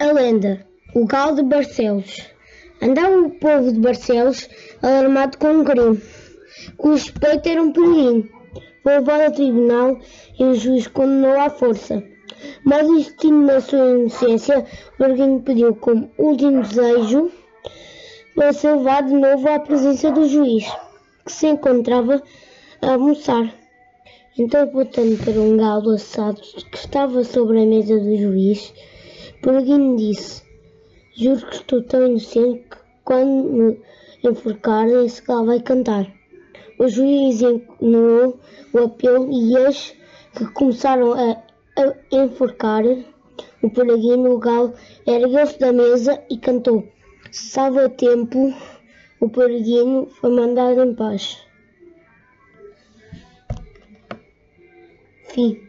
A lenda, o galo de Barcelos. Andava o povo de Barcelos alarmado com um crime, cujo suspeito era um peregrino. Foi levado a tribunal e o juiz condenou à força. Mas insistindo na sua inocência, o peregrino pediu como último desejo para ser levado de novo à presença do juiz, que se encontrava a almoçar. Então, apontando para um galo assado que estava sobre a mesa do juiz, Peregrino disse: Juro que estou tão inocente que quando me enforcarem esse galo vai cantar. O juiz ignorou o apelo e eis que começaram a, a enforcar o peregrino. O galo ergueu-se da mesa e cantou. Salve o tempo, o peregrino foi mandado em paz. Fim.